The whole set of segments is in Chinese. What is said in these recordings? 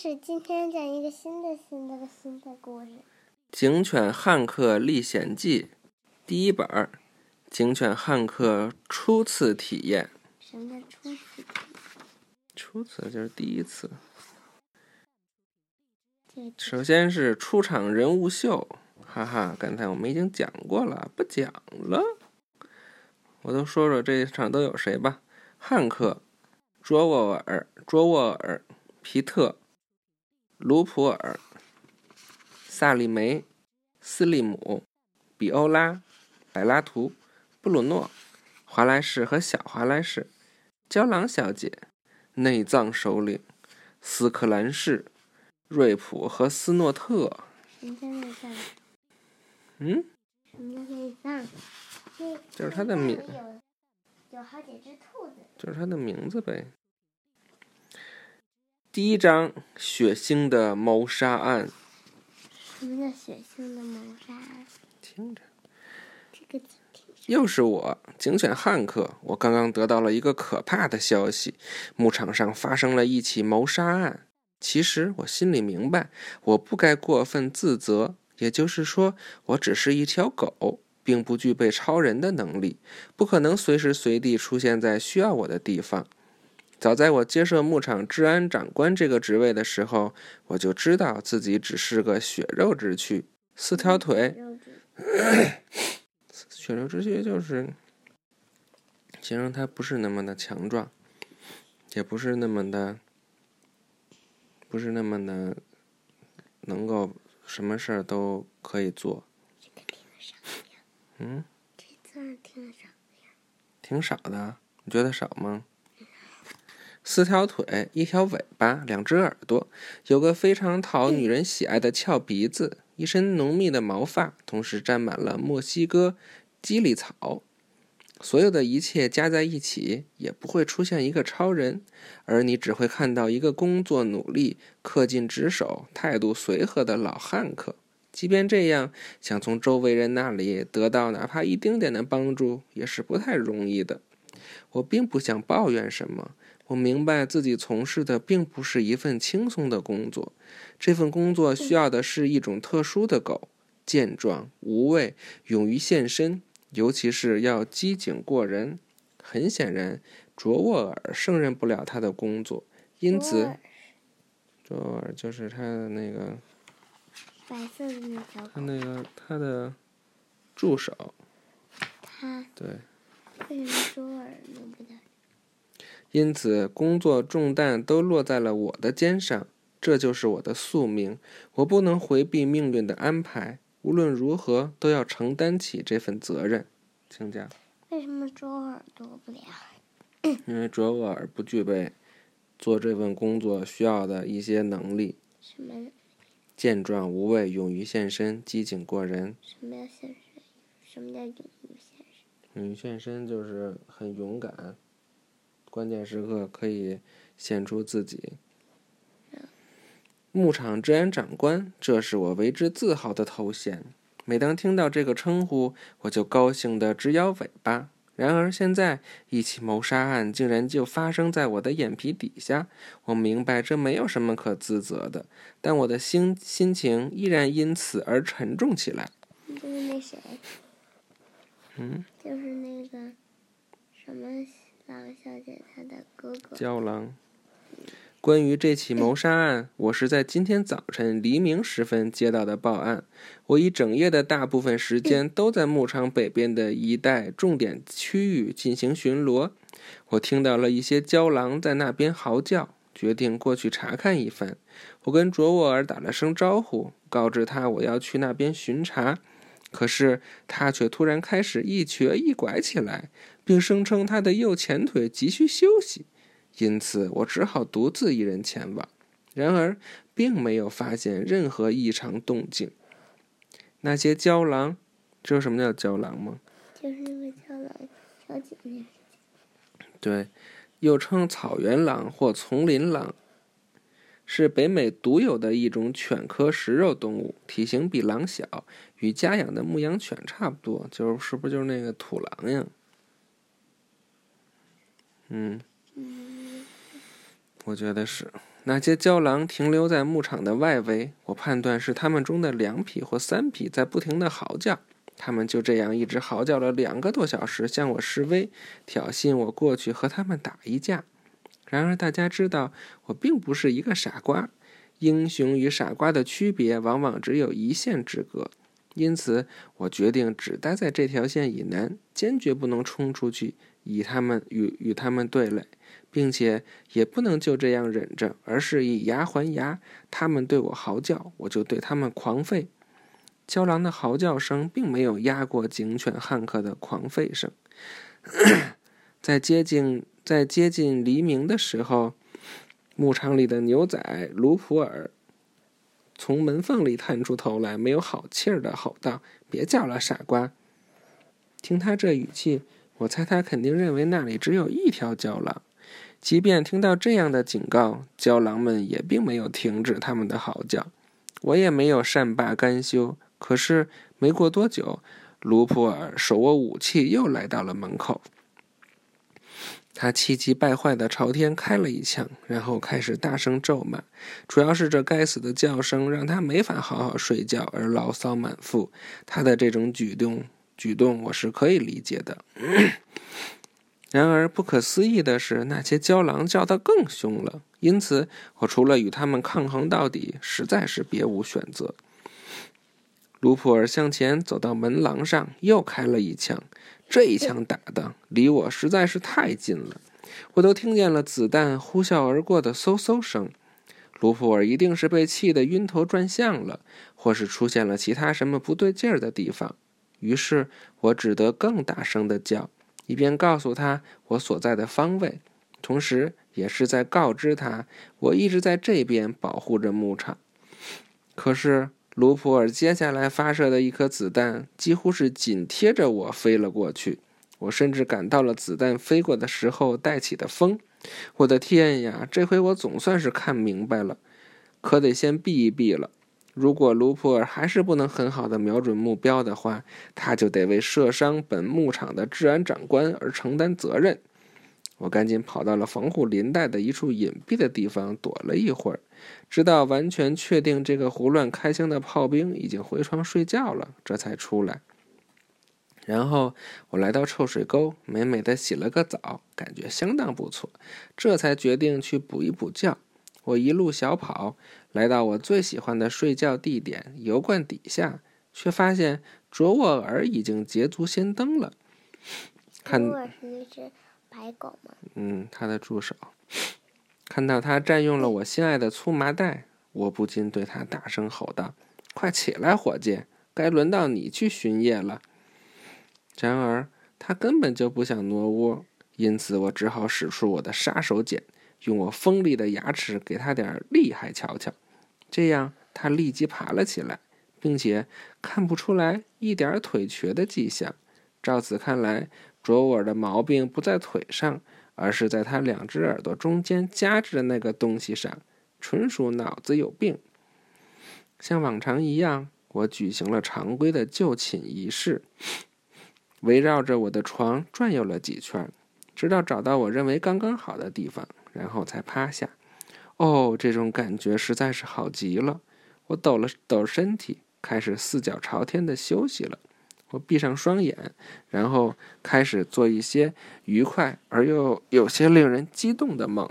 始，今天讲一个新的、新的、新的故事。《警犬汉克历险记》第一本《警犬汉克初次体验》。什么叫初次？初次就是第一次。首先是出场人物秀，哈哈！刚才我们已经讲过了，不讲了。我都说说这一场都有谁吧：汉克、卓沃尔、卓沃尔、皮特。卢普尔、萨利梅、斯利姆、比欧拉、柏拉图、布鲁诺、华莱士和小华莱士、娇狼小姐、内脏首领、斯克兰士、瑞普和斯诺特。什么叫内脏？嗯？什么叫内脏？就是他的名。有好几只兔子。就是他的名字呗。第一章：血腥的谋杀案。什么叫血腥的谋杀案？听着，这个又是我，警犬汉克。我刚刚得到了一个可怕的消息：牧场上发生了一起谋杀案。其实我心里明白，我不该过分自责。也就是说，我只是一条狗，并不具备超人的能力，不可能随时随地出现在需要我的地方。早在我接受牧场治安长官这个职位的时候，我就知道自己只是个血肉之躯，四条腿。血肉之躯就是形容他不是那么的强壮，也不是那么的，不是那么的能够什么事儿都可以做。嗯？这字挺少的呀。挺少的，你觉得少吗？四条腿，一条尾巴，两只耳朵，有个非常讨女人喜爱的翘鼻子，一身浓密的毛发，同时沾满了墨西哥鸡里草。所有的一切加在一起，也不会出现一个超人，而你只会看到一个工作努力、恪尽职守、态度随和的老汉克。即便这样，想从周围人那里得到哪怕一丁点的帮助，也是不太容易的。我并不想抱怨什么。我明白自己从事的并不是一份轻松的工作，这份工作需要的是一种特殊的狗，健壮、无畏、勇于献身，尤其是要机警过人。很显然，卓沃尔胜任不了他的工作，因此，卓沃尔就是他的那个白色的那条他那个他的助手。他对。为什么卓沃尔弄不掉？因此，工作重担都落在了我的肩上，这就是我的宿命。我不能回避命运的安排，无论如何都要承担起这份责任。请讲。为什么卓尔做不了？因为卓沃尔不具备做这份工作需要的一些能力。什么？健壮无畏，勇于献身，机警过人。什么叫献身？什么叫勇于献身？勇于献身就是很勇敢。关键时刻可以献出自己。牧场治安长官，这是我为之自豪的头衔。每当听到这个称呼，我就高兴得直摇尾巴。然而现在，一起谋杀案竟然就发生在我的眼皮底下。我明白这没有什么可自责的，但我的心心情依然因此而沉重起来。就是那谁？嗯？就是那个什么？狼小姐，她的哥哥。胶狼。关于这起谋杀案，我是在今天早晨黎明时分接到的报案。我一整夜的大部分时间都在牧场北边的一带重点区域进行巡逻。我听到了一些郊狼在那边嚎叫，决定过去查看一番。我跟卓沃尔打了声招呼，告知他我要去那边巡查。可是他却突然开始一瘸一拐起来，并声称他的右前腿急需休息，因此我只好独自一人前往。然而，并没有发现任何异常动静。那些郊狼，知道什么叫郊狼吗？就是那个郊狼小姐姐。对，又称草原狼或丛林狼。是北美独有的一种犬科食肉动物，体型比狼小，与家养的牧羊犬差不多，就是是不是就是那个土狼呀？嗯，我觉得是。那些郊狼停留在牧场的外围，我判断是他们中的两匹或三匹在不停地嚎叫。他们就这样一直嚎叫了两个多小时，向我示威，挑衅我过去和他们打一架。然而，大家知道我并不是一个傻瓜，英雄与傻瓜的区别往往只有一线之隔。因此，我决定只待在这条线以南，坚决不能冲出去，与他们与与他们对垒，并且也不能就这样忍着，而是以牙还牙。他们对我嚎叫，我就对他们狂吠。郊狼的嚎叫声并没有压过警犬汉克的狂吠声。在接近在接近黎明的时候，牧场里的牛仔卢普尔。从门缝里探出头来，没有好气儿的吼道：“别叫了，傻瓜！”听他这语气，我猜他肯定认为那里只有一条郊狼。即便听到这样的警告，郊狼们也并没有停止他们的嚎叫。我也没有善罢甘休。可是没过多久，卢普尔手握武器又来到了门口。他气急败坏地朝天开了一枪，然后开始大声咒骂。主要是这该死的叫声让他没法好好睡觉，而牢骚满腹。他的这种举动，举动我是可以理解的。然而，不可思议的是，那些郊狼叫得更凶了。因此，我除了与他们抗衡到底，实在是别无选择。卢普尔向前走到门廊上，又开了一枪。这一枪打的离我实在是太近了，我都听见了子弹呼啸而过的嗖嗖声。卢普尔一定是被气得晕头转向了，或是出现了其他什么不对劲儿的地方。于是我只得更大声地叫，一边告诉他我所在的方位，同时也是在告知他我一直在这边保护着牧场。可是。卢普尔接下来发射的一颗子弹几乎是紧贴着我飞了过去，我甚至感到了子弹飞过的时候带起的风。我的天呀，这回我总算是看明白了，可得先避一避了。如果卢普尔还是不能很好的瞄准目标的话，他就得为射伤本牧场的治安长官而承担责任。我赶紧跑到了防护林带的一处隐蔽的地方躲了一会儿。直到完全确定这个胡乱开枪的炮兵已经回床睡觉了，这才出来。然后我来到臭水沟，美美的洗了个澡，感觉相当不错。这才决定去补一补觉。我一路小跑，来到我最喜欢的睡觉地点——油罐底下，却发现卓沃尔已经捷足先登了。卓沃尔是那只白狗吗？嗯，他的助手。看到他占用了我心爱的粗麻袋，我不禁对他大声吼道：“快起来，伙计，该轮到你去巡夜了。”然而他根本就不想挪窝，因此我只好使出我的杀手锏，用我锋利的牙齿给他点厉害瞧瞧。这样，他立即爬了起来，并且看不出来一点腿瘸的迹象。照此看来，卓尔的毛病不在腿上。而是在他两只耳朵中间夹着的那个东西上，纯属脑子有病。像往常一样，我举行了常规的就寝仪式，围绕着我的床转悠了几圈，直到找到我认为刚刚好的地方，然后才趴下。哦，这种感觉实在是好极了！我抖了抖身体，开始四脚朝天的休息了。我闭上双眼，然后开始做一些愉快而又有些令人激动的梦。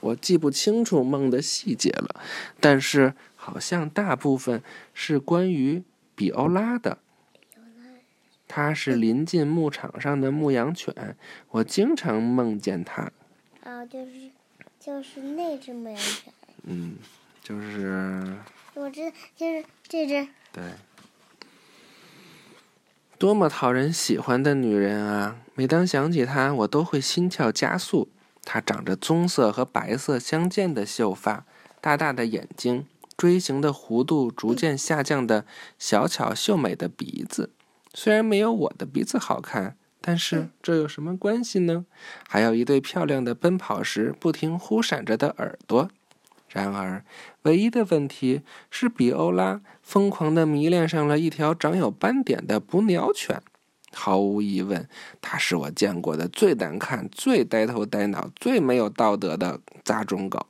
我记不清楚梦的细节了，但是好像大部分是关于比欧拉的。它是临近牧场上的牧羊犬，我经常梦见它。哦，就是就是那只牧羊犬。嗯，就是。我知，就是这只。对。多么讨人喜欢的女人啊！每当想起她，我都会心跳加速。她长着棕色和白色相间的秀发，大大的眼睛，锥形的弧度逐渐下降的小巧秀美的鼻子。虽然没有我的鼻子好看，但是这有什么关系呢？还有一对漂亮的奔跑时不停忽闪着的耳朵。然而，唯一的问题是，比欧拉疯狂地迷恋上了一条长有斑点的捕鸟犬。毫无疑问，它是我见过的最难看、最呆头呆脑、最没有道德的杂种狗。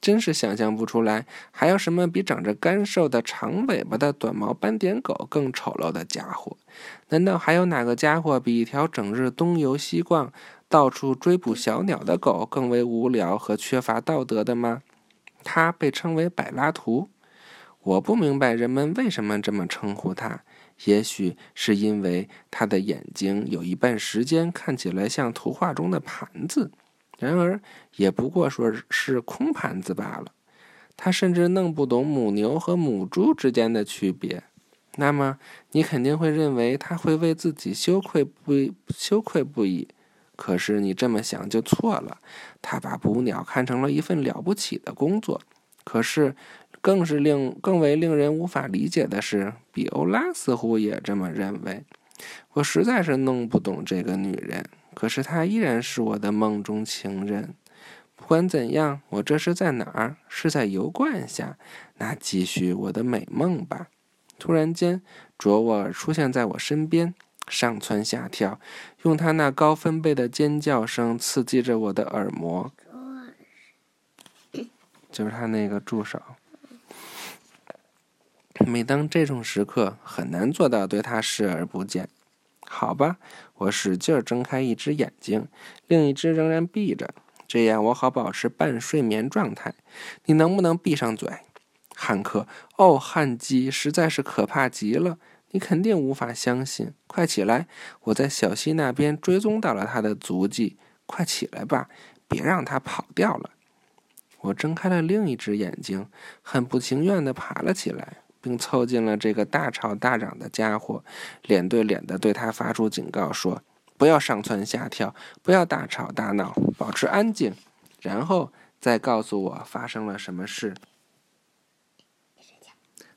真是想象不出来，还有什么比长着干瘦的长尾巴的短毛斑点狗更丑陋的家伙？难道还有哪个家伙比一条整日东游西逛、到处追捕小鸟的狗更为无聊和缺乏道德的吗？它被称为柏拉图。我不明白人们为什么这么称呼它。也许是因为它的眼睛有一半时间看起来像图画中的盘子。然而，也不过说是空盘子罢了。他甚至弄不懂母牛和母猪之间的区别。那么，你肯定会认为他会为自己羞愧不羞愧不已。可是，你这么想就错了。他把捕鸟看成了一份了不起的工作。可是，更是令更为令人无法理解的是，比欧拉似乎也这么认为。我实在是弄不懂这个女人。可是她依然是我的梦中情人。不管怎样，我这是在哪儿？是在油罐下。那继续我的美梦吧。突然间，卓沃尔出现在我身边，上蹿下跳，用他那高分贝的尖叫声刺激着我的耳膜。就是他那个助手。每当这种时刻，很难做到对他视而不见。好吧，我使劲睁开一只眼睛，另一只仍然闭着，这样我好保持半睡眠状态。你能不能闭上嘴，汉克？哦，汉基实在是可怕极了，你肯定无法相信。快起来，我在小溪那边追踪到了他的足迹。快起来吧，别让他跑掉了。我睁开了另一只眼睛，很不情愿地爬了起来。并凑近了这个大吵大嚷的家伙，脸对脸的对他发出警告说：“不要上蹿下跳，不要大吵大闹，保持安静，然后再告诉我发生了什么事。”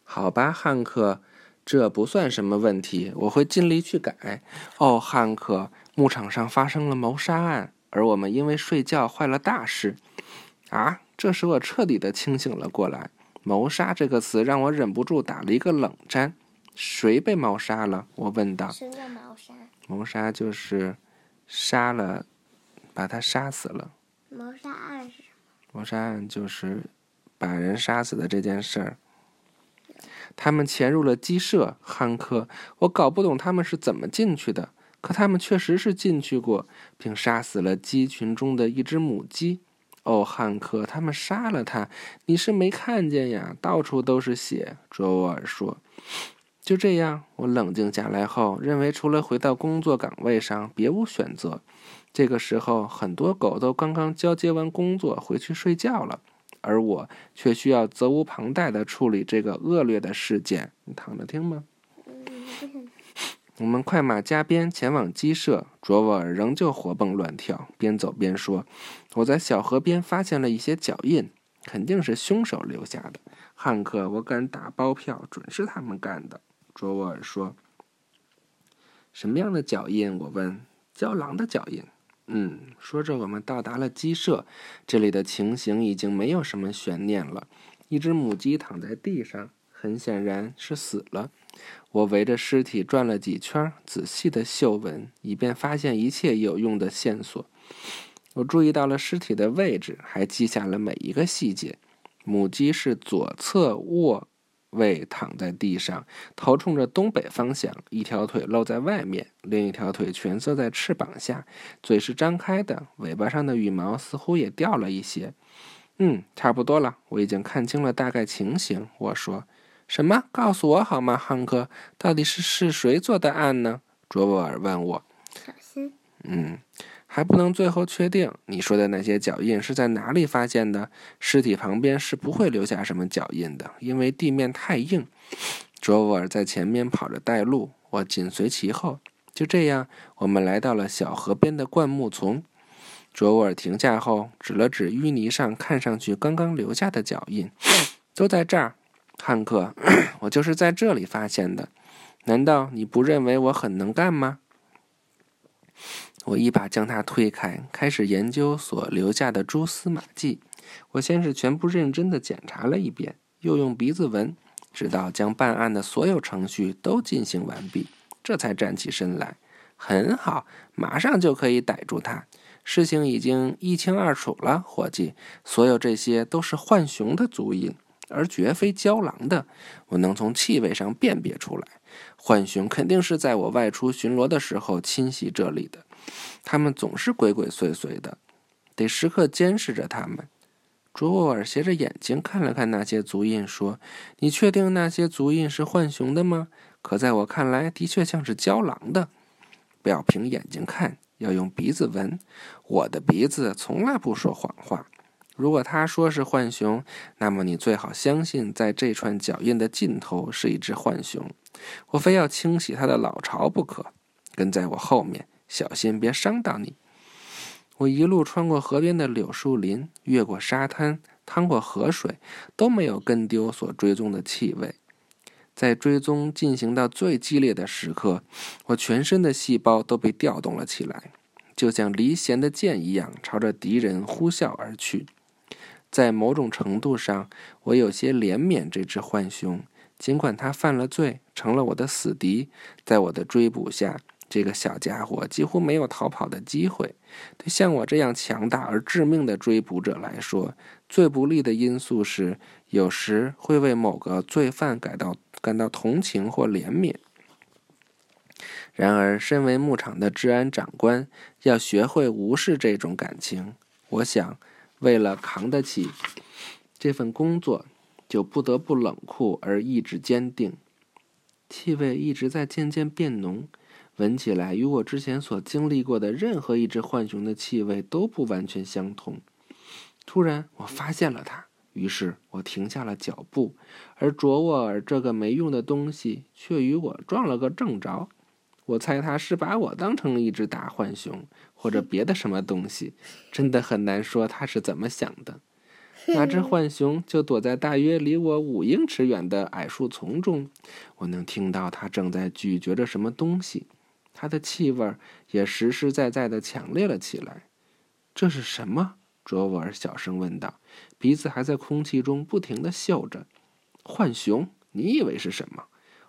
好吧，汉克，这不算什么问题，我会尽力去改。哦，汉克，牧场上发生了谋杀案，而我们因为睡觉坏了大事。啊！这时我彻底的清醒了过来。谋杀这个词让我忍不住打了一个冷战。谁被谋杀了？我问道。什么叫谋杀？谋杀就是杀了，把他杀死了。谋杀案是什么？谋杀案就是把人杀死的这件事儿。他们潜入了鸡舍，汉克。我搞不懂他们是怎么进去的，可他们确实是进去过，并杀死了鸡群中的一只母鸡。哦，汉克，他们杀了他，你是没看见呀？到处都是血。卓沃尔说：“就这样。”我冷静下来后，认为除了回到工作岗位上，别无选择。这个时候，很多狗都刚刚交接完工作回去睡觉了，而我却需要责无旁贷地处理这个恶劣的事件。你躺着听吗？我们快马加鞭前往鸡舍，卓沃尔仍旧活蹦乱跳，边走边说：“我在小河边发现了一些脚印，肯定是凶手留下的。汉克，我敢打包票，准是他们干的。”卓沃尔说：“什么样的脚印？”我问。“郊狼的脚印。”嗯，说着，我们到达了鸡舍，这里的情形已经没有什么悬念了。一只母鸡躺在地上，很显然是死了。我围着尸体转了几圈，仔细的嗅闻，以便发现一切有用的线索。我注意到了尸体的位置，还记下了每一个细节。母鸡是左侧卧位躺在地上，头冲着东北方向，一条腿露在外面，另一条腿蜷缩在翅膀下，嘴是张开的，尾巴上的羽毛似乎也掉了一些。嗯，差不多了，我已经看清了大概情形。我说。什么？告诉我好吗，汉克？到底是是谁做的案呢？卓沃尔问我。小心。嗯，还不能最后确定。你说的那些脚印是在哪里发现的？尸体旁边是不会留下什么脚印的，因为地面太硬。卓沃尔在前面跑着带路，我紧随其后。就这样，我们来到了小河边的灌木丛。卓沃尔停下后，指了指淤泥上看上去刚刚留下的脚印，都在这儿。汉克，我就是在这里发现的。难道你不认为我很能干吗？我一把将他推开，开始研究所留下的蛛丝马迹。我先是全部认真的检查了一遍，又用鼻子闻，直到将办案的所有程序都进行完毕，这才站起身来。很好，马上就可以逮住他。事情已经一清二楚了，伙计。所有这些都是浣熊的足印，而绝非郊狼的。我能从气味上辨别出来，浣熊肯定是在我外出巡逻的时候侵袭这里的。他们总是鬼鬼祟祟的，得时刻监视着他们。卓沃尔斜着眼睛看了看那些足印，说：“你确定那些足印是浣熊的吗？可在我看来，的确像是郊狼的。不要凭眼睛看。”要用鼻子闻，我的鼻子从来不说谎话。如果他说是浣熊，那么你最好相信，在这串脚印的尽头是一只浣熊。我非要清洗它的老巢不可。跟在我后面，小心别伤到你。我一路穿过河边的柳树林，越过沙滩，趟过河水，都没有跟丢所追踪的气味。在追踪进行到最激烈的时刻，我全身的细胞都被调动了起来，就像离弦的箭一样，朝着敌人呼啸而去。在某种程度上，我有些怜悯这只浣熊，尽管它犯了罪，成了我的死敌。在我的追捕下，这个小家伙几乎没有逃跑的机会。对像我这样强大而致命的追捕者来说，最不利的因素是，有时会为某个罪犯感到。感到同情或怜悯。然而，身为牧场的治安长官，要学会无视这种感情。我想，为了扛得起这份工作，就不得不冷酷而意志坚定。气味一直在渐渐变浓，闻起来与我之前所经历过的任何一只浣熊的气味都不完全相同。突然，我发现了它。于是我停下了脚步，而卓沃尔这个没用的东西却与我撞了个正着。我猜他是把我当成了一只大浣熊，或者别的什么东西。真的很难说他是怎么想的。那只浣熊就躲在大约离我五英尺远的矮树丛中，我能听到它正在咀嚼着什么东西，它的气味也实实在在的强烈了起来。这是什么？卓沃尔小声问道，鼻子还在空气中不停的嗅着。浣熊，你以为是什么？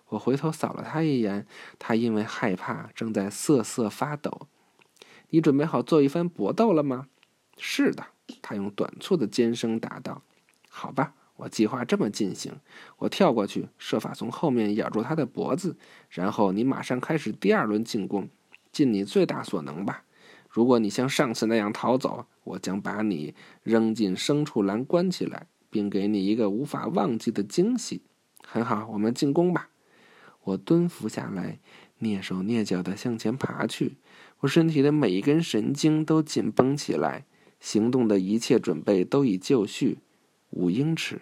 我回头扫了他一眼，他因为害怕正在瑟瑟发抖。你准备好做一番搏斗了吗？是的，他用短促的尖声答道。好吧，我计划这么进行：我跳过去，设法从后面咬住他的脖子，然后你马上开始第二轮进攻，尽你最大所能吧。如果你像上次那样逃走，我将把你扔进牲畜栏关起来，并给你一个无法忘记的惊喜。很好，我们进攻吧！我蹲伏下来，蹑手蹑脚地向前爬去。我身体的每一根神经都紧绷起来，行动的一切准备都已就绪。五英尺，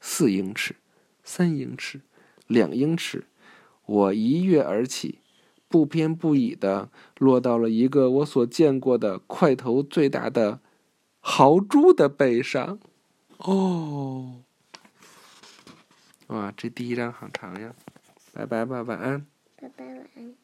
四英尺，三英尺，两英尺，我一跃而起。不偏不倚地落到了一个我所见过的块头最大的豪猪的背上。哦，哇，这第一张好长呀！拜拜吧，晚安。拜拜，晚安。